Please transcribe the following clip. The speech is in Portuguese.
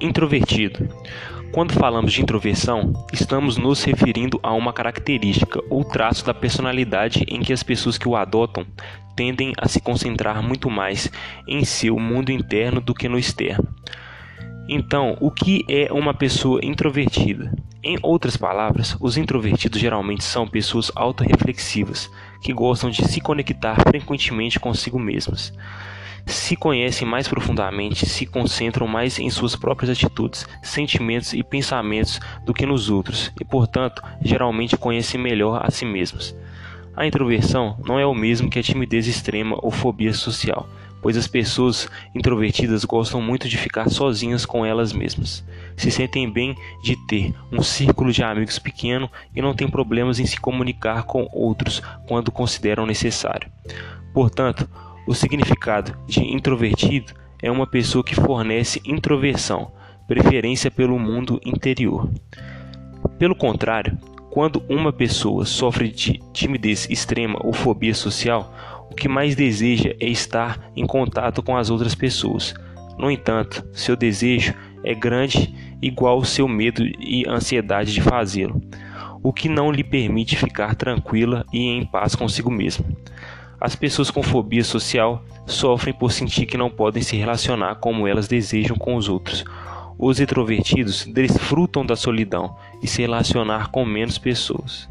Introvertido. Quando falamos de introversão, estamos nos referindo a uma característica ou traço da personalidade em que as pessoas que o adotam tendem a se concentrar muito mais em seu mundo interno do que no externo. Então, o que é uma pessoa introvertida? Em outras palavras, os introvertidos geralmente são pessoas autorreflexivas, que gostam de se conectar frequentemente consigo mesmas se conhecem mais profundamente, se concentram mais em suas próprias atitudes, sentimentos e pensamentos do que nos outros e, portanto, geralmente conhecem melhor a si mesmos. A introversão não é o mesmo que a timidez extrema ou fobia social, pois as pessoas introvertidas gostam muito de ficar sozinhas com elas mesmas. Se sentem bem de ter um círculo de amigos pequeno e não têm problemas em se comunicar com outros quando consideram necessário. Portanto, o significado de introvertido é uma pessoa que fornece introversão, preferência pelo mundo interior. Pelo contrário, quando uma pessoa sofre de timidez extrema ou fobia social, o que mais deseja é estar em contato com as outras pessoas. No entanto, seu desejo é grande igual ao seu medo e ansiedade de fazê-lo, o que não lhe permite ficar tranquila e em paz consigo mesma. As pessoas com fobia social sofrem por sentir que não podem se relacionar como elas desejam com os outros. Os introvertidos desfrutam da solidão e se relacionar com menos pessoas.